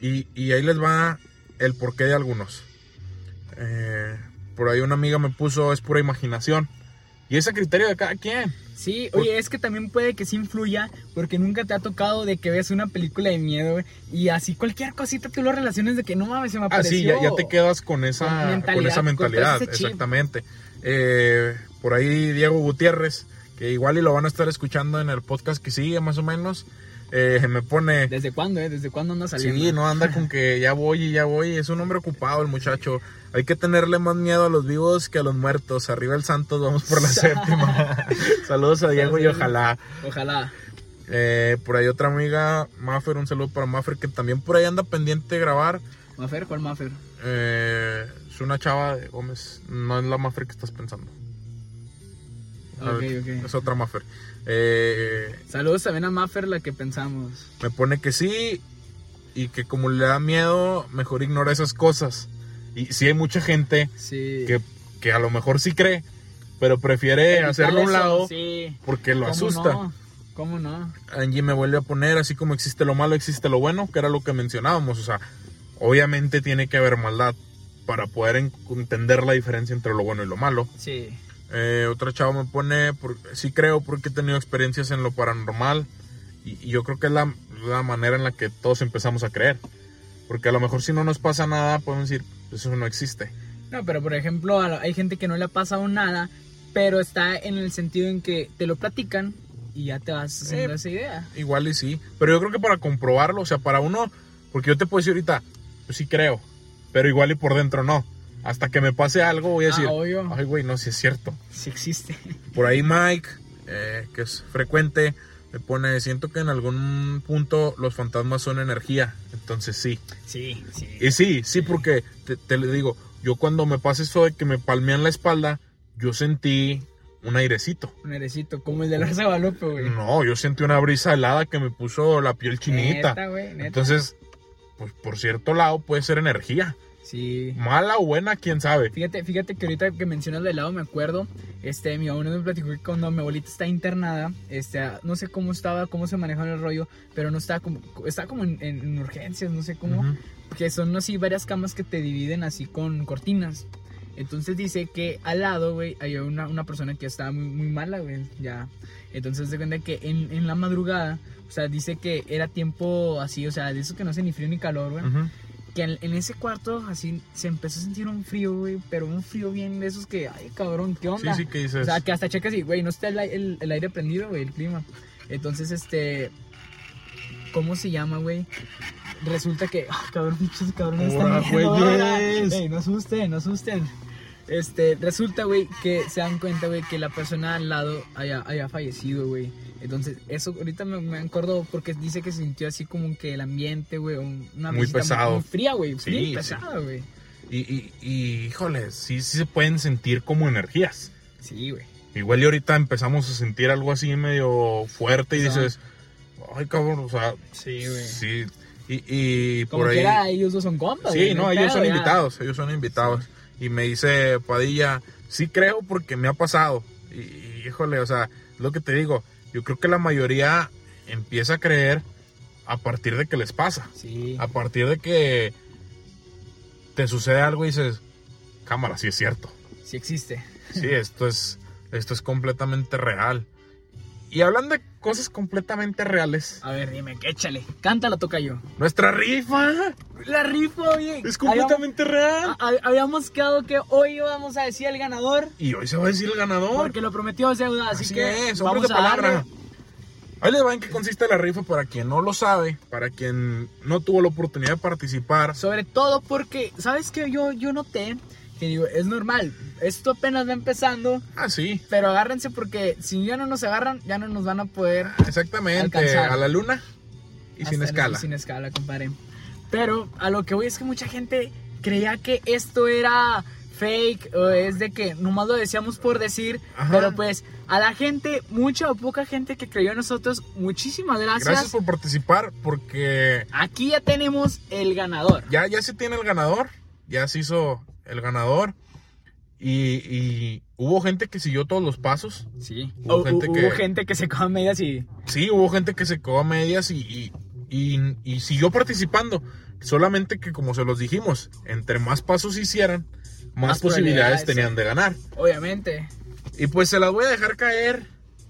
Y, y ahí les va el porqué de algunos. Eh, por ahí una amiga me puso es pura imaginación. Y es a criterio de cada quien.
Sí, oye, es que también puede que sí influya, porque nunca te ha tocado de que ves una película de miedo, y así cualquier cosita tú lo relaciones de que no mames, se me
Ah,
apareció.
sí, ya, ya te quedas con esa
Con
con,
mentalidad,
esa mentalidad, exactamente. Eh, por ahí Diego Gutiérrez, que igual y lo van a estar escuchando en el podcast que sigue más o menos, eh, me pone...
¿Desde cuándo, eh? ¿Desde cuándo anda saliendo?
Sí, no anda con que ya voy y ya voy. Es un hombre ocupado el muchacho. Hay que tenerle más miedo a los vivos que a los muertos. Arriba el Santos, vamos por la séptima. Saludos a Diego y ojalá.
Ojalá.
Eh, por ahí otra amiga, Maffer, un saludo para Maffer, que también por ahí anda pendiente de grabar.
¿Mafer? ¿Cuál Mafer?
Eh, es una chava de Gómez, no es la Maffer que estás pensando. A
Ok,
ver,
ok.
Es otra Maffer. Eh,
Saludos también a Mafer, la que pensamos.
me pone que sí y que como le da miedo, mejor ignora esas cosas. Y sí hay mucha gente
Sí.
que, que a lo mejor sí cree, pero prefiere
Evitar
hacerlo a un lado
Sí.
porque lo
¿Cómo
asusta.
no? ¿Cómo no?
Angie me vuelve a poner, así como existe lo malo, existe lo bueno, que era lo que mencionábamos. O sea, obviamente tiene que haber maldad para poder en- entender la diferencia entre lo bueno y lo malo.
Sí.
Eh, otra chava me pone, por- sí creo porque he tenido experiencias en lo paranormal y, y yo creo que es la, la manera en la que todos empezamos a creer. Porque a lo mejor si no nos pasa nada, podemos decir, eso no existe.
No, pero por ejemplo, hay gente que no le ha pasado nada, pero está en el sentido en que te lo platican y ya te vas haciendo
Eh,
esa idea.
Igual y sí. Pero yo creo que para comprobarlo, o sea, para uno, porque yo te puedo decir ahorita, pues sí creo, pero igual y por dentro no. Hasta que me pase algo voy a
Ah,
decir,
obvio.
ay güey, no, si es cierto.
Sí existe.
Por ahí Mike, eh, que es frecuente, me pone, siento que en algún punto los fantasmas son energía. Entonces sí.
Sí, sí.
Y sí, sí, porque te, te le digo, yo cuando me pasa eso de que me palmean la espalda, yo sentí un airecito.
Un airecito, como el de la Guadalupe, güey.
No, yo sentí una brisa helada que me puso la piel chinita.
Neta, güey, neta.
Entonces, pues por cierto lado puede ser energía.
Sí.
Mala o buena, quién sabe.
Fíjate, fíjate que ahorita que mencionas de helado me acuerdo, este, mi abuelo me platicó que cuando mi abuelita está internada, este, no sé cómo estaba, cómo se manejaba el rollo, pero no estaba como, estaba como en, en urgencias, no sé cómo,
Ujú.
que son así varias camas que te dividen así con cortinas. Entonces dice que al lado, güey, había una, una persona que estaba muy, muy mala, güey, ya. Entonces se cuenta que en, en la madrugada, o sea, dice que era tiempo así, o sea, de eso que no hace ni frío ni calor, güey
Ujú.
Que en, en ese cuarto así se empezó a sentir un frío, güey, pero un frío bien de esos que, ay, cabrón, ¿qué
Sí,
onda?
sí, que
o
dices.
sea, que hasta checas y, güey, no está el, el- el aire prendido, güey, el clima. Entonces, este, ¿cómo se llama, güey? Resulta que, ah, cabrón, pinches cabrones están viendo,
güeyes.
ahora. Ey, no asusten, no asusten. Este, resulta, güey, que se dan cuenta, güey, que la persona al lado haya, haya fallecido, güey. Entonces, eso ahorita me, me acuerdo porque dice que se sintió así como que el ambiente, güey, un- una
Muy pesado.
Muy fría, güey,
Sí,
muy
sí.
pesada, güey.
Y, y, y, híjole, sí, sí se pueden sentir como energías.
Sí, güey.
Igual y ahorita empezamos a sentir algo así medio fuerte y dices, ay cabrón, o sea,
Sí, güey.
sí. Y, y
Como
por ahí...
quiera, ellos dos son compas,
Sí, no, ellos son invitados, ellos son invitados. Y me dice Padilla, sí creo porque me ha pasado. Y, y, híjole, o sea, es lo que te digo, yo creo que la mayoría empieza a creer a partir de que les pasa.
Sí.
A partir de que te sucede algo y dices, cámara, sí es cierto.
Sí existe.
Sí, esto es, esto es completamente real. Y hablando de cosas completamente reales,
A ver, dime, échale. Cántala, toca yo.
nuestra rifa
La rifa, oye.
es completamente real.
Habíamos, ha- habíamos quedado que hoy íbamos a decir el ganador.
Y hoy se va a decir el ganador.
Porque lo prometió es deuda, así,
Así
que
es,
vamos
de
a
palabra.
darle.
Ahí les va en qué consiste la rifa para quien no lo sabe, para quien no tuvo la oportunidad de participar.
Sobre todo porque, ¿sabes qué? Yo, yo noté que digo, es normal. Esto apenas va empezando.
Ah, sí,
Pero agárrense porque si ya no nos agarran, ya no nos van a poder
exactamente.
Alcanzar.
A la luna y sin escala.
Sin escala, compadre. Pero a lo que voy es que mucha gente creía que esto era fake o es de que nomás lo decíamos por decir.
Ajá.
Pero pues a la gente, mucha o poca gente que creyó en nosotros, muchísimas gracias.
Gracias por participar porque
Aquí ya tenemos el ganador.
ya, ya se tiene el ganador, ya se hizo el ganador. Y, y hubo gente que siguió todos los pasos.
Sí.
Hubo gente
hubo
que-
gente que se come medias y...
Sí, hubo gente que se quedó a medias y, y, y- y siguió participando. Solamente que como se los dijimos, entre más pasos hicieran, más,
Más
posibilidades tenían
sí.
de ganar.
Obviamente.
Y pues se las voy a dejar caer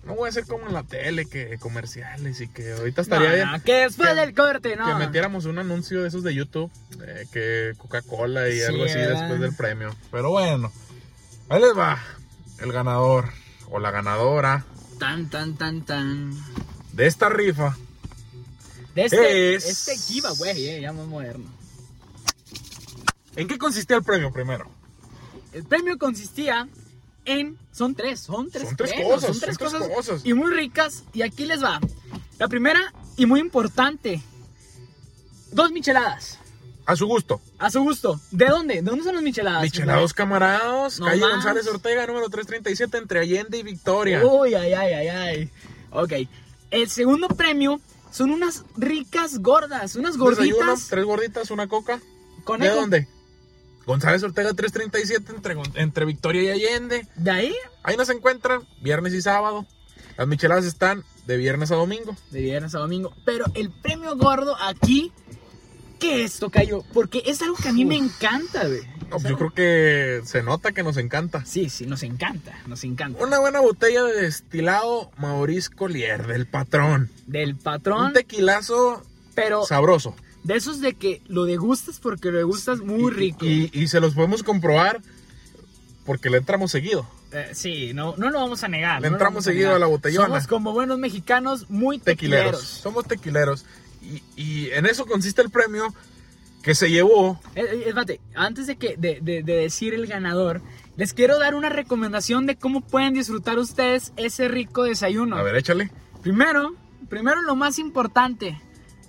No voy a hacer como en la tele, que comerciales y que ahorita estaría
No,
bien.
no, que después
que-
del corte, no.
Que metiéramos un anuncio de esos de YouTube, eh, que Coca-Cola y
Sí,
algo así
¿verdad?
después del premio. Pero bueno, ahí les va el ganador o la ganadora
Tan, tan, tan, tan.
de esta rifa.
De este,
Es-
este giveaway, eh, ya más moderno.
¿En qué consistía el premio primero?
El premio consistía en. Son tres, son tres,
Son tres cosas,
son tres
son
cosas,
cosas.
y muy ricas. Y aquí les va. La primera y muy importante: dos micheladas.
A su gusto.
A su gusto. ¿De dónde? ¿De dónde son las micheladas?
Michelados Camarados,
No
calle
más.
González Ortega, número 337, entre Allende y Victoria.
Uy, ay, ay, ay, ay. Ok. El segundo premio son unas ricas gordas, unas
Desayuno,
gorditas.
tres gorditas, una coca. ¿De dónde? González Ortega 337, entre, entre Victoria y Allende.
De ahí,
Ahí nos encuentran viernes y sábado. Las micheladas están de viernes a domingo.
de viernes a domingo. Pero el premio gordo aquí, ¿qué es, Tocayo? Porque es algo que a mí me encanta, güey.
No, pues yo creo que se nota que nos encanta.
Sí, sí, nos encanta, nos encanta.
Una buena botella de destilado Maurice Collier, del patrón.
Del
Un
patrón,
tequilazo
pero
sabroso.
De esos de que lo degustas porque lo degustas muy rico.
Y, y se los podemos comprobar porque le entramos seguido.
Eh, sí, no, no lo vamos a negar.
Le
no
entramos
a
seguido a la botellona.
Somos como buenos mexicanos muy
Tequileros.
tequileros.
Somos tequileros. Y, y en eso consiste el premio que se llevó.
Eh, eh, espérate, antes de, que, de, de- de decir el ganador, les quiero dar una recomendación de cómo pueden disfrutar ustedes ese rico desayuno.
A ver, échale.
Primero, primero lo más importante,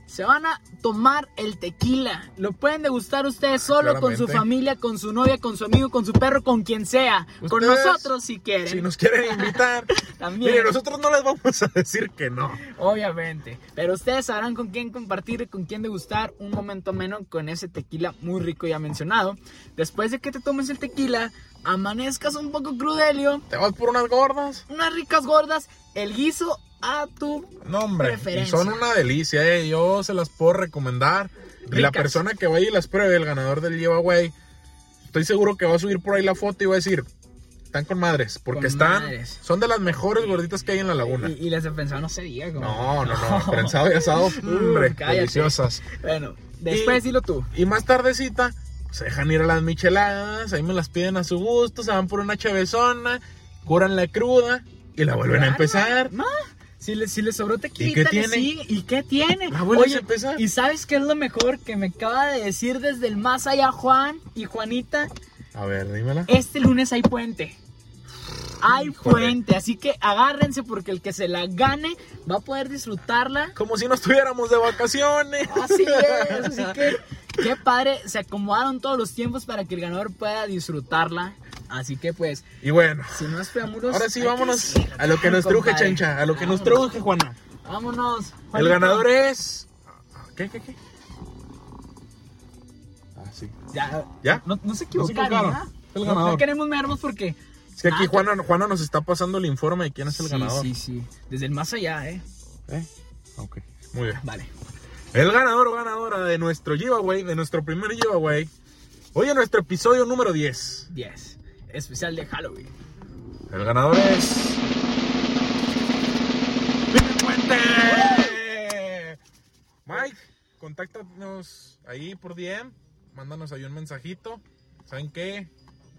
se van a tomar el tequila. Lo pueden degustar ustedes solo con su familia, con su novia, con su amigo, con su perro, con quien sea. con nosotros si quieren.
Si nos quieren invitar.
También.
Mire, nosotros no les vamos a decir que no.
Obviamente. Pero ustedes sabrán con quién compartir y con quién degustar un momento menos con ese tequila muy rico ya mencionado. Después de que te tomes el tequila, amanezcas un poco crudelio,
¿Te vas por unas gordas?
unas ricas gordas, el guiso a tu...
No, hombre.
Preferencia.
son una delicia, eh. Yo se las puedo recomendar. Y la persona que vaya y las pruebe, el ganador del giveaway, estoy seguro que va a subir por ahí la foto y va a decir, están con madres, porque
Con
están,
madres.
son de las mejores gorditas que hay en la laguna.
Y, y las de pensado no se diga. como-
No, no, no, prensado y asado, hombre,
cállate.
deliciosas.
Bueno, después
Y-
dilo tú.
Y más tardecita, se dejan ir a las micheladas, ahí me las piden a su gusto, se van por una chavezona, curan la cruda y la vuelven a empezar.
ma, Si le, si le sobró tequila,
¿Y qué tiene?
¿Y qué tiene?
La
Oye,
a empezar.
¿Y sabes qué es lo mejor que me acaba de decir desde el más allá Juan y Juanita?
A ver, dímela.
Este lunes hay puente. Hay puente, así que agárrense porque el que se la gane va a poder disfrutarla.
Como si no estuviéramos de vacaciones.
Así es, así que qué padre, se acomodaron todos los tiempos para que el ganador pueda disfrutarla. Así que pues,
Y bueno,
sin más preámbulos,
ahora sí
que
vámonos a lo que nos truje. Chencha, a lo que nos truje, Juana.
Vámonos.
El ganador es... ¿Qué, qué, qué? Ah, sí.
Ya,
¿Ya?
No, no se
No se
equivocaron. No- No, queremos mermos porque.
Es que aquí
Ah,
Juana, Juana nos está pasando el informe de quién es el
sí,
ganador.
Sí, sí. Desde el más allá, ¿eh?
¿Eh? Ok, muy bien.
Vale.
El ganador o ganadora de nuestro giveaway, de nuestro primer giveaway, hoy en nuestro episodio número 10.
10. Especial de Halloween.
El ganador es. ¡Miguel Puente! Mike, contáctanos ahí por DM, mándanos ahí un mensajito. ¿Saben qué?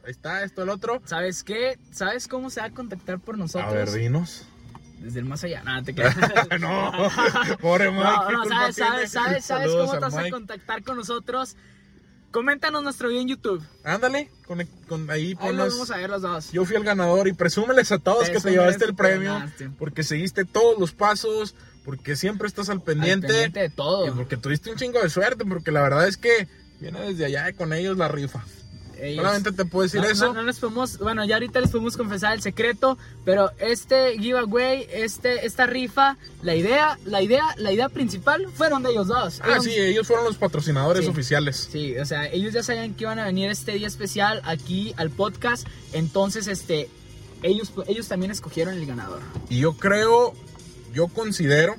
Ahí está, esto, el otro.
¿Sabes qué? ¿Sabes cómo se va a contactar por nosotros?
A ver, dinos.
Desde el más allá. Nada, te creas.
no, pobre Mike.
No,
¿qué
no, sabes, sabes, sabes, sabes cómo te vas a contactar con nosotros. Coméntanos nuestro video en YouTube.
Ándale, con, con- ahí
Ahí lo
ponnos.
vamos a ver los dos.
Yo fui el ganador y presúmeles a todos que te llevaste el
que
premio.
ganaste.
Porque seguiste todos los pasos, porque siempre estás al
Al
pendiente.
pendiente de todo.
Y porque tuviste un chingo de suerte, porque la verdad es que viene desde allá con ellos la rifa.
Ellos-
Solamente te puedo decir
no,
eso.
No, no les podemos, bueno, ya ahorita les podemos confesar el secreto, pero este giveaway, este, esta rifa, la idea, la idea, la idea principal fueron de ellos dos.
Ah, sí, ellos fueron los patrocinadores
Sí.
oficiales.
Sí, o sea, ellos ya sabían que iban a venir este día especial aquí al podcast, entonces, este, ellos, ellos también escogieron el ganador.
Y yo creo, yo considero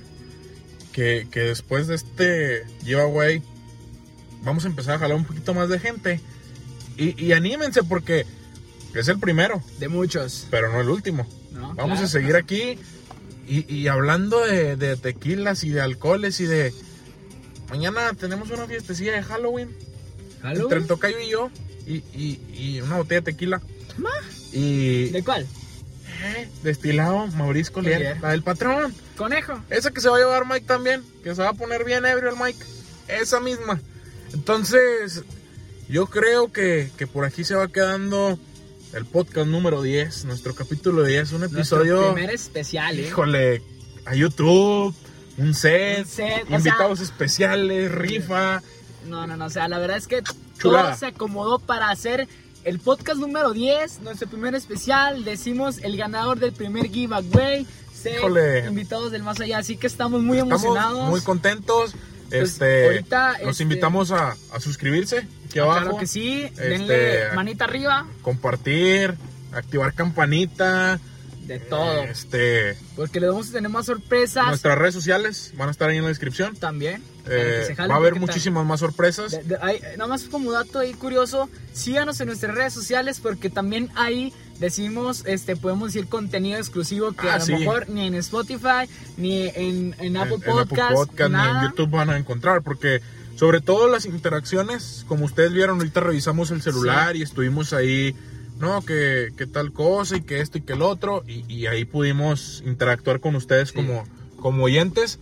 que, que después de este giveaway vamos a empezar a jalar un poquito más de gente. Y, y anímense porque es el primero,
De muchos,
pero no el último.
¿no?
Vamos
Claro.
a seguir aquí Y, y hablando de, de tequilas y de alcoholes y de... Mañana tenemos una fiestecilla de Halloween. Entre el tocayo y yo. Y, y, y una botella de tequila. Y...
¿De cuál?
Eh, Destilado Mauricio. Collier. La del patrón.
Conejo.
Esa que se va a llevar Mike también. Que se va a poner bien ebrio el Mike. Esa misma. Entonces, yo creo que, que por aquí se va quedando el podcast número 10. Nuestro capítulo 10. Un
Nuestro
episodio.
primer especial, ¿eh?
Híjole. A YouTube. Un set.
Un set,
invitados especiales. Rifa.
No, no, no, o sea, la verdad es que
Chulada.
todo se acomodó para hacer el podcast número 10, nuestro primer especial. Decimos el ganador del primer giveaway, ser
Híjole.
invitados del más allá. Así que estamos muy
Estamos
emocionados.
muy contentos.
Pues,
Este,
ahorita,
los
este-
invitamos a, a suscribirse aquí abajo.
Claro que sí,
Este,
denle manita arriba,
Compartir, activar campanita.
de todo.
Este,
Porque les vamos a tener más sorpresas
nuestras redes sociales van a estar ahí en la descripción.
también.
Eh, va a haber muchísimas más sorpresas.
De- de- hay- nada más como dato ahí curioso, síganos en nuestras redes sociales porque también ahí decimos, este, podemos decir contenido exclusivo que
Ah,
a lo
sí.
mejor ni en Spotify, ni en, en Apple
en, en Apple
Podcast,
Podcast ni en YouTube van a encontrar porque sobre todo las interacciones, como ustedes vieron, ahorita revisamos el celular y estuvimos ahí, no, que, que tal cosa y que esto y que el otro y, y ahí pudimos interactuar con ustedes
Sí.
como, como oyentes.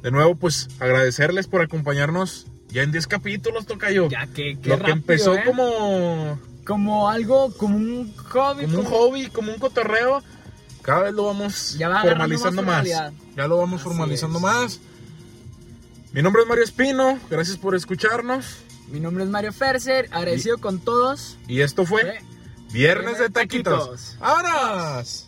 De nuevo, pues agradecerles por acompañarnos ya en 10 capítulos, Tocayo.
Ya que, qué
Lo que empezó
¿eh?
como,
como algo, como un hobby.
como un hobby, como un cotorreo, cada vez lo vamos
Ya va agarrando
formalizando
más.
Ya lo vamos
Así
formalizando
es.
más. Mi nombre es Mario Espino, gracias por escucharnos.
Mi nombre es Mario Ferser, agradecido con todos.
Y esto
fue
Viernes de
Viernes de
Taquitos.
Taquitos.
¡Vámonos!